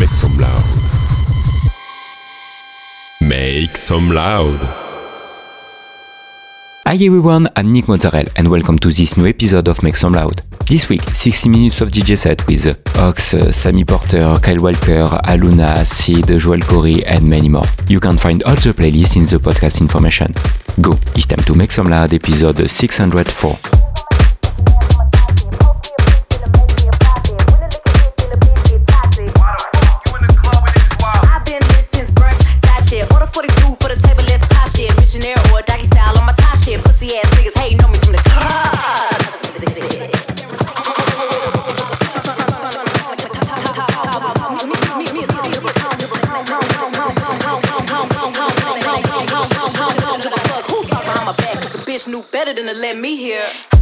Make some loud. Make some loud. Hi everyone, I'm Nick Mozzarella and welcome to this new episode of Make Some Loud. This week, 60 minutes of DJ set with Ox, Sammy Porter, Kyle Walker, Aluna, Sid, Joel Corey and many more. You can find all the playlists in the podcast information. Go, it's time to Make Some Loud episode 604. Let me hear.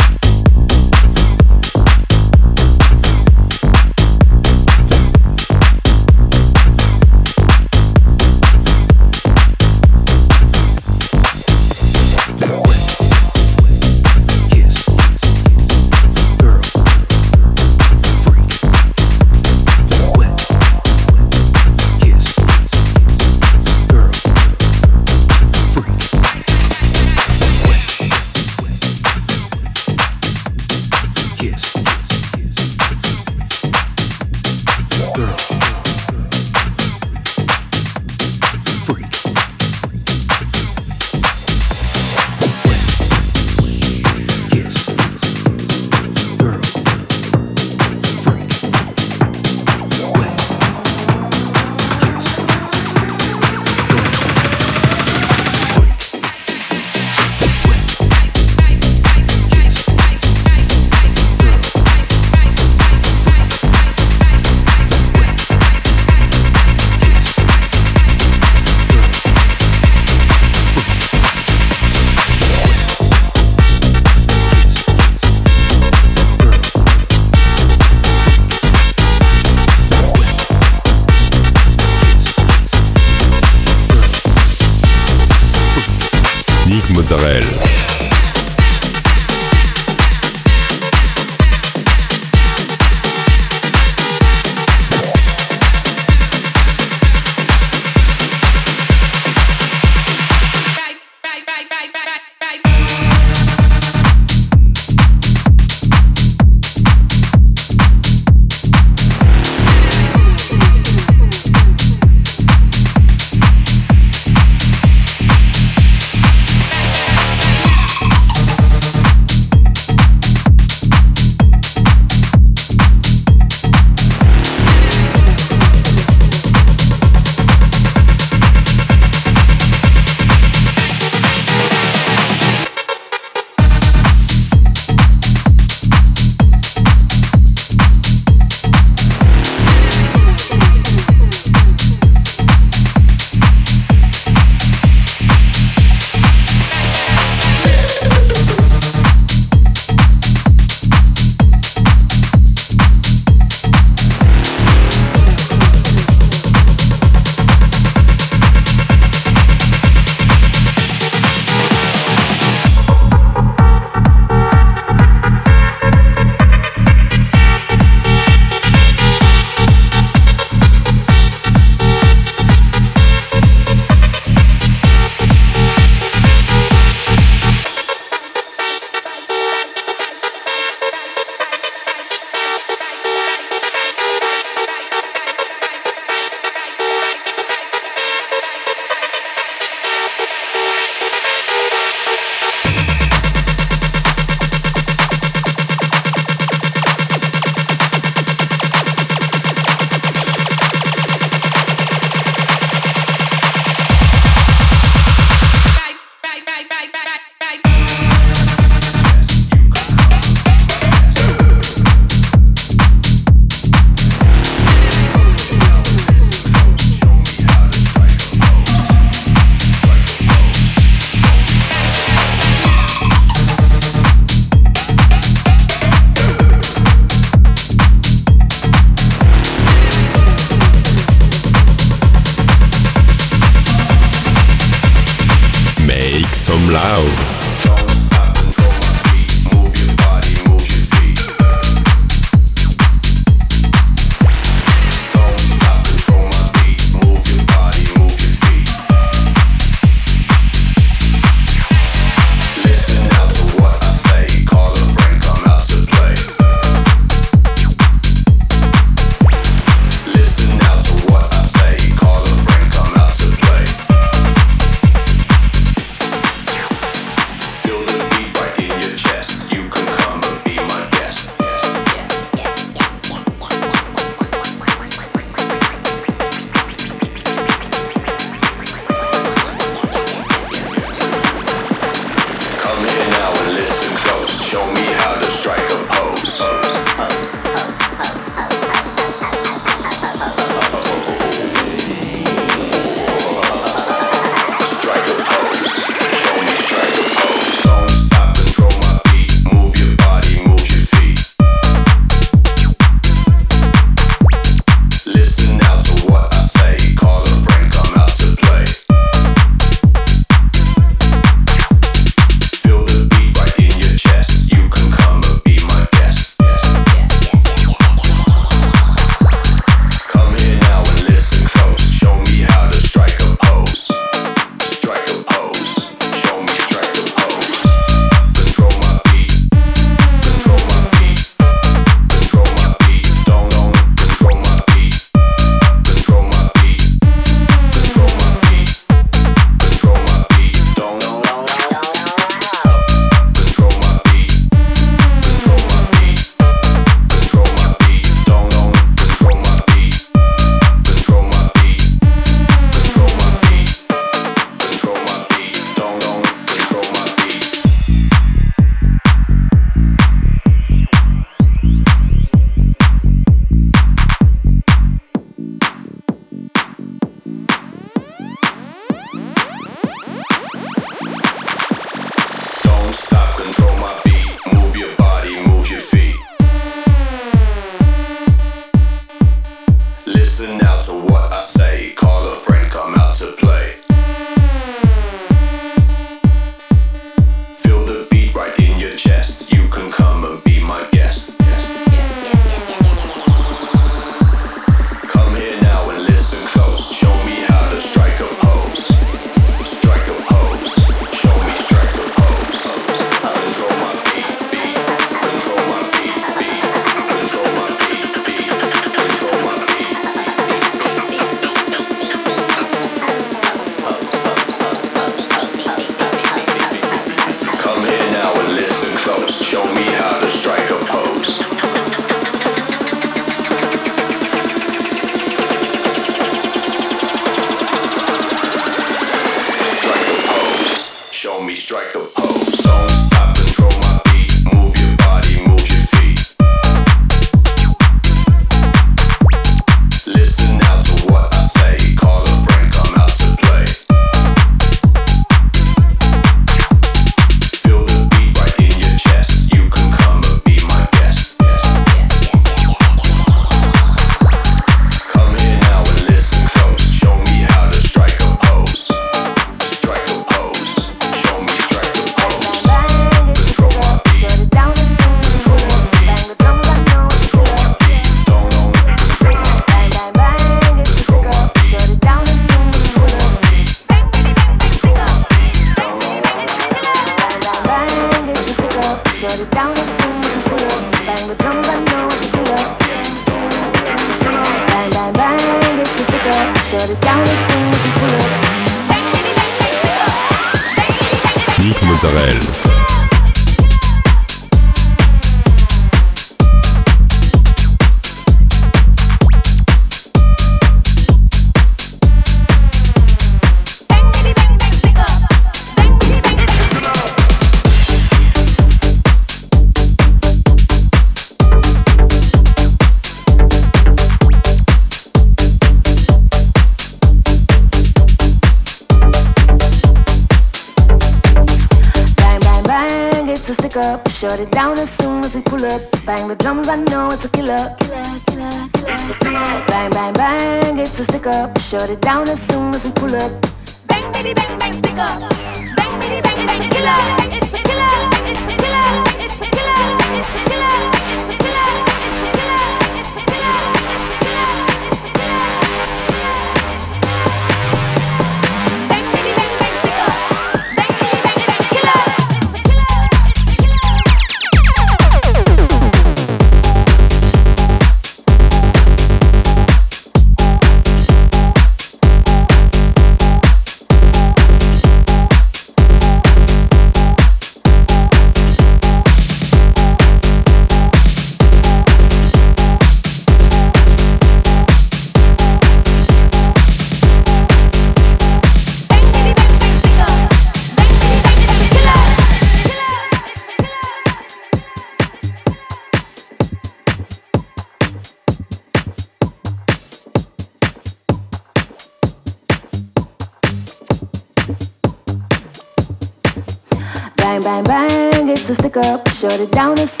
it down as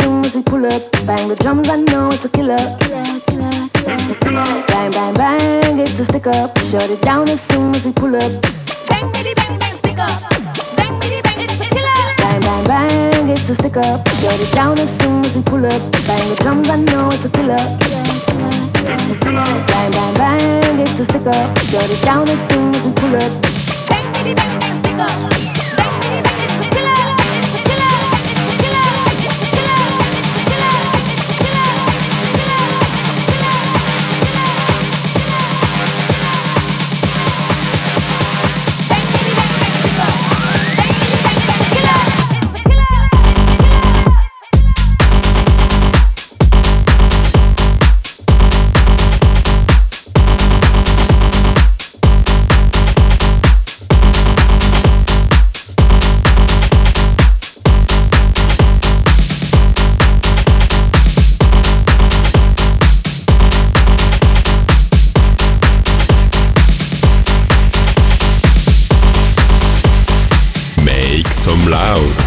Oh.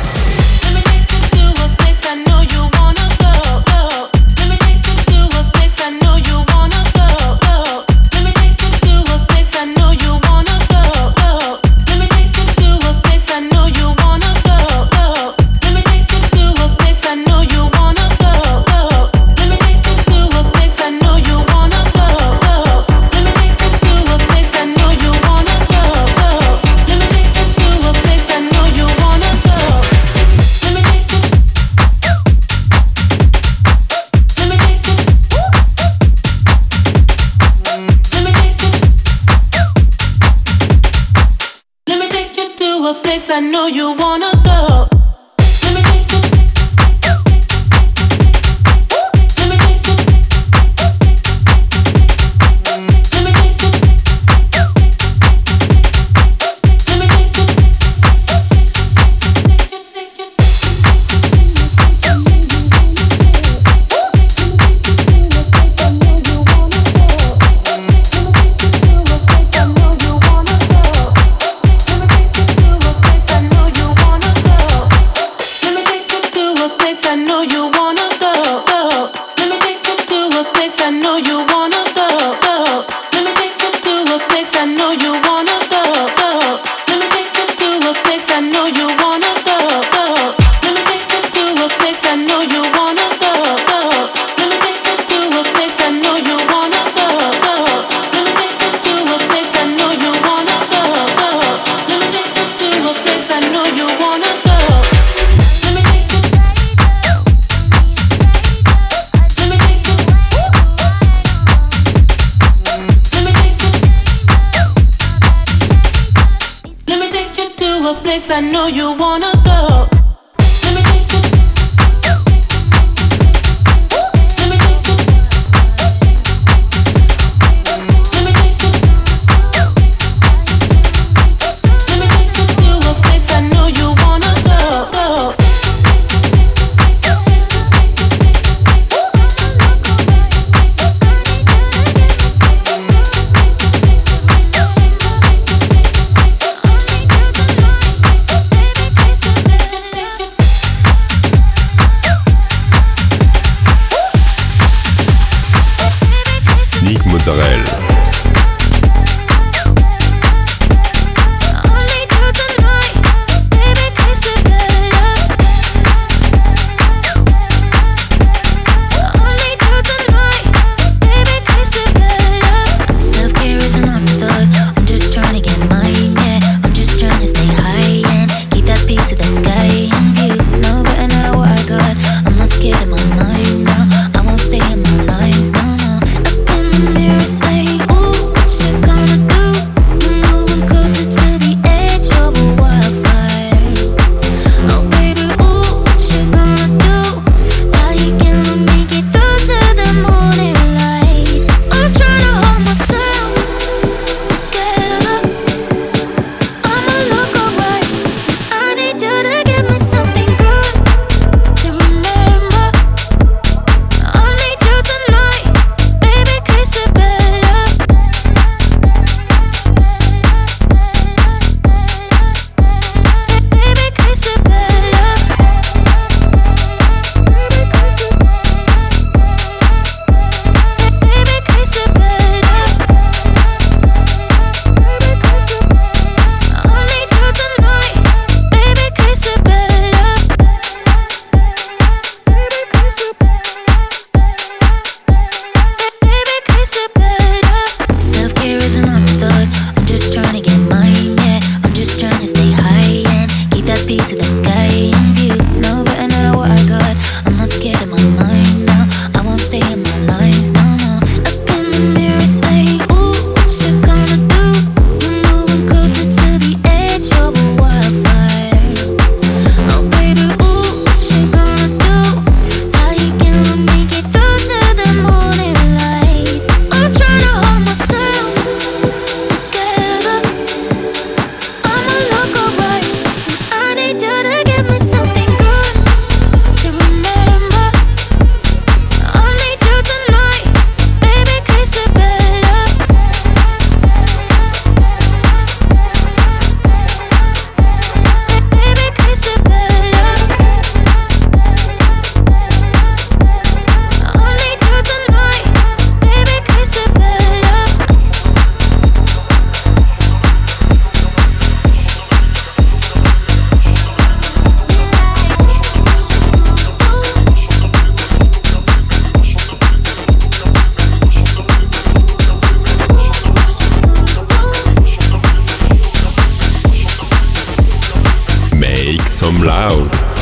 know you some loud.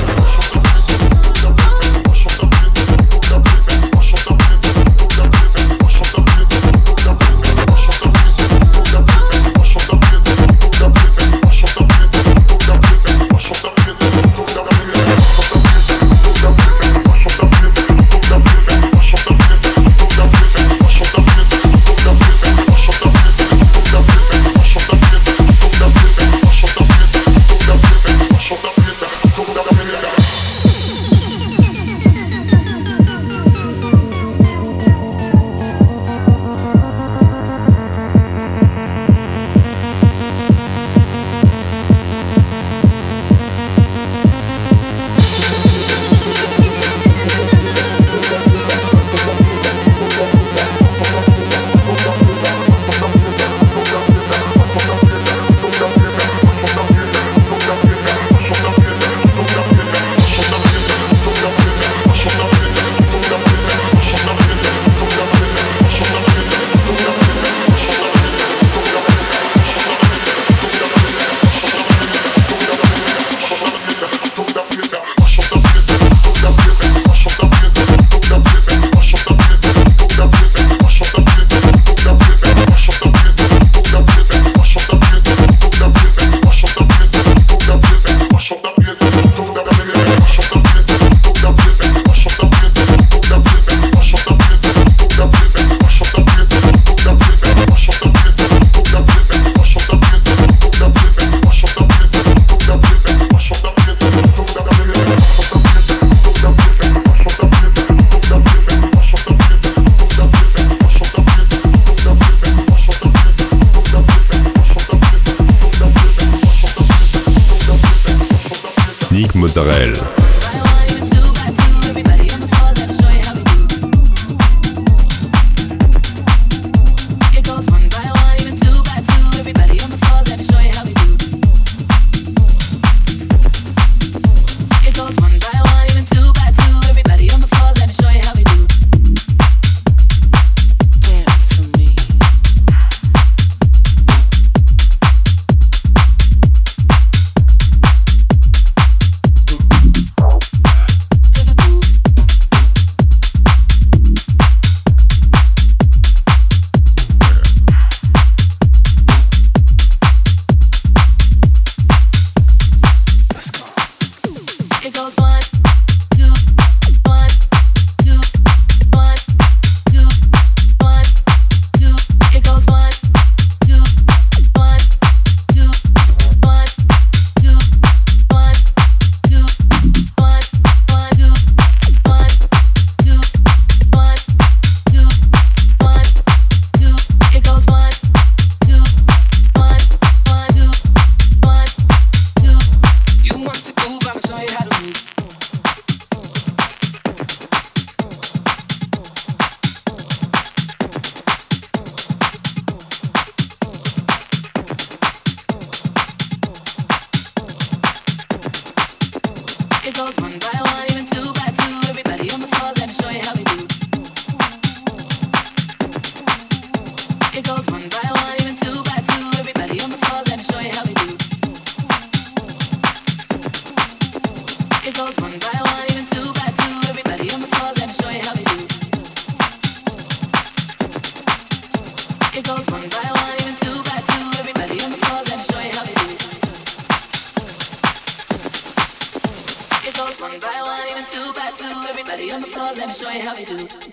Everybody on the floor, let me show you how we do.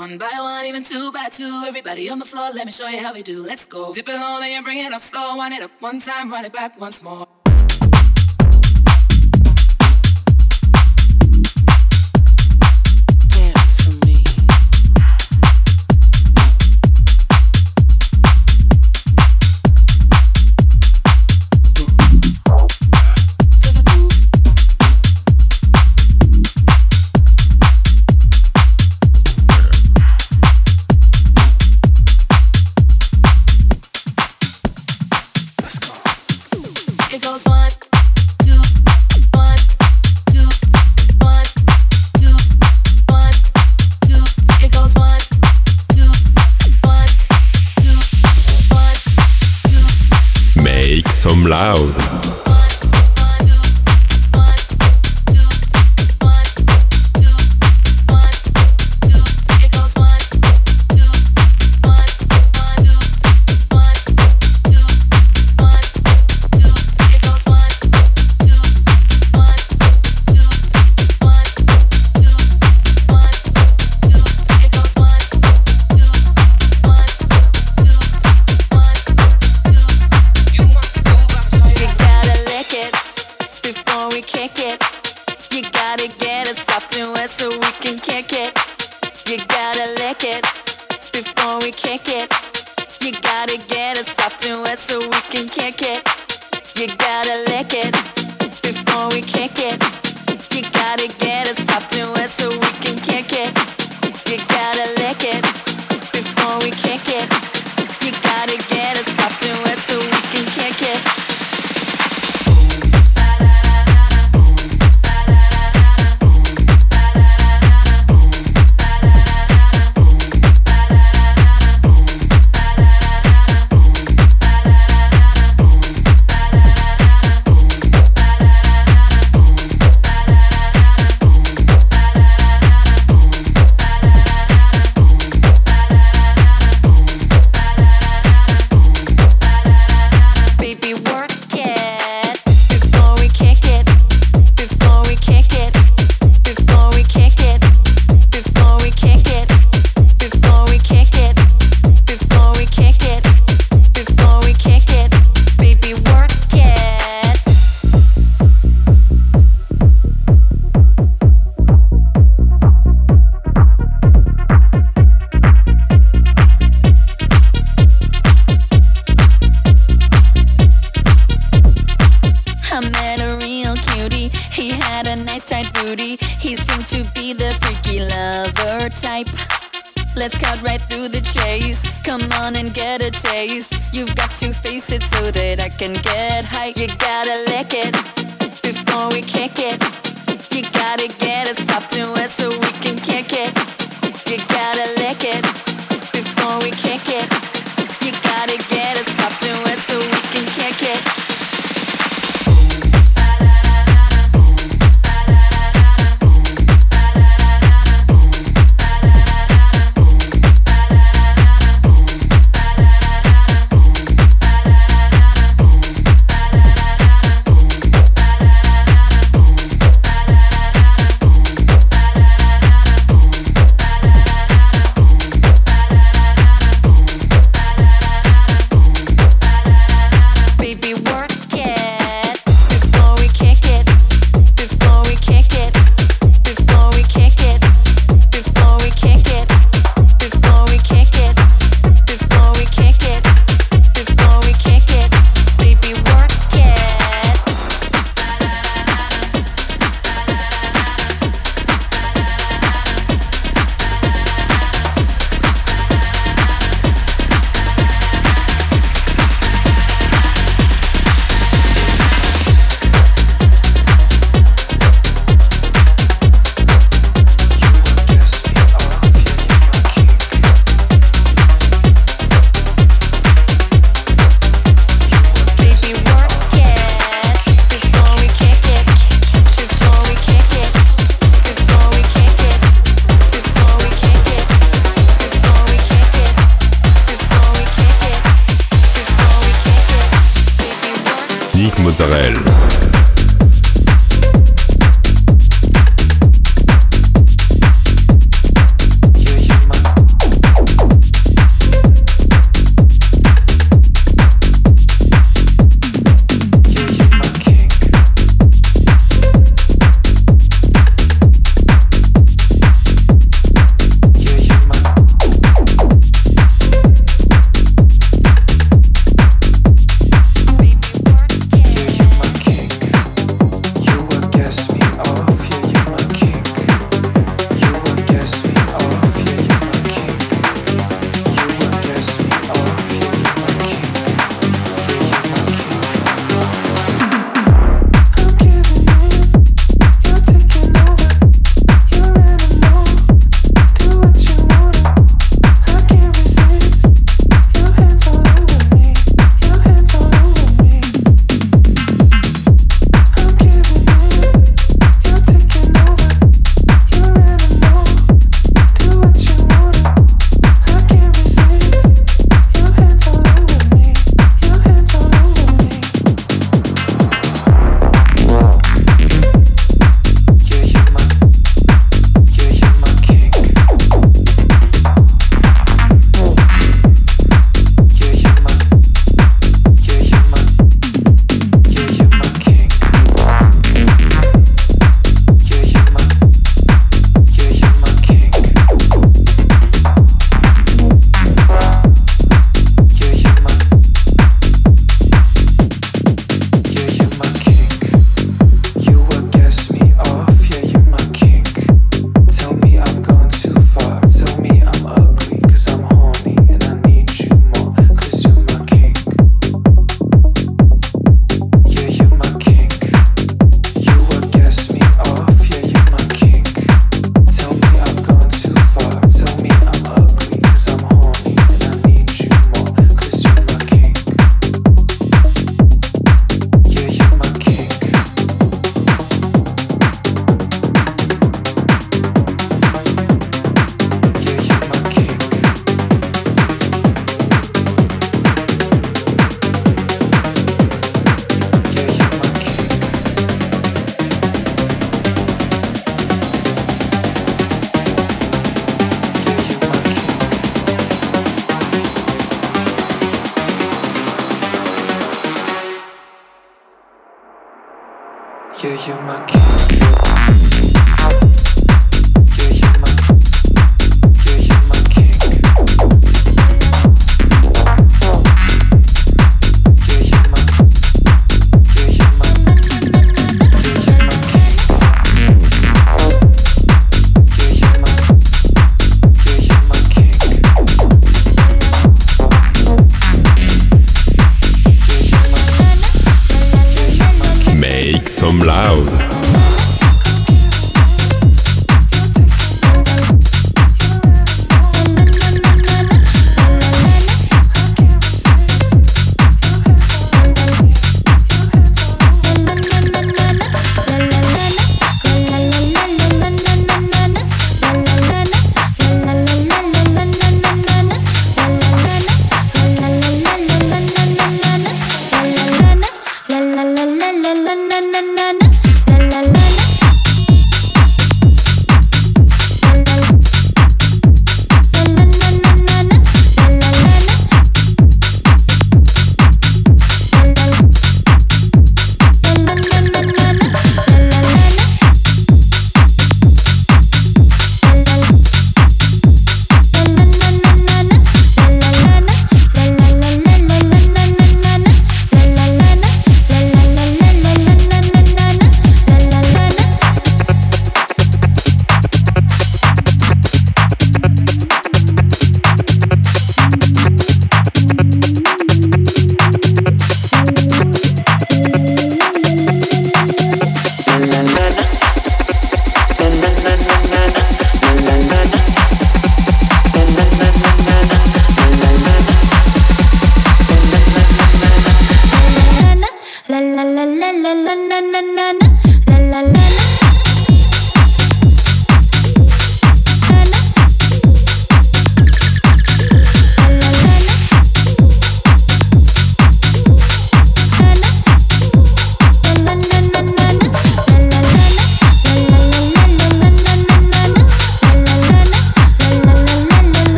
one by one, even two by two. Everybody on the floor, let me show you how we do. Let's go. Dip it low, then you bring it up slow. Wind it up one time, run it back once more.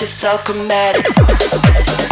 It's all chromatic.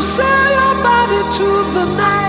sell your body to the night.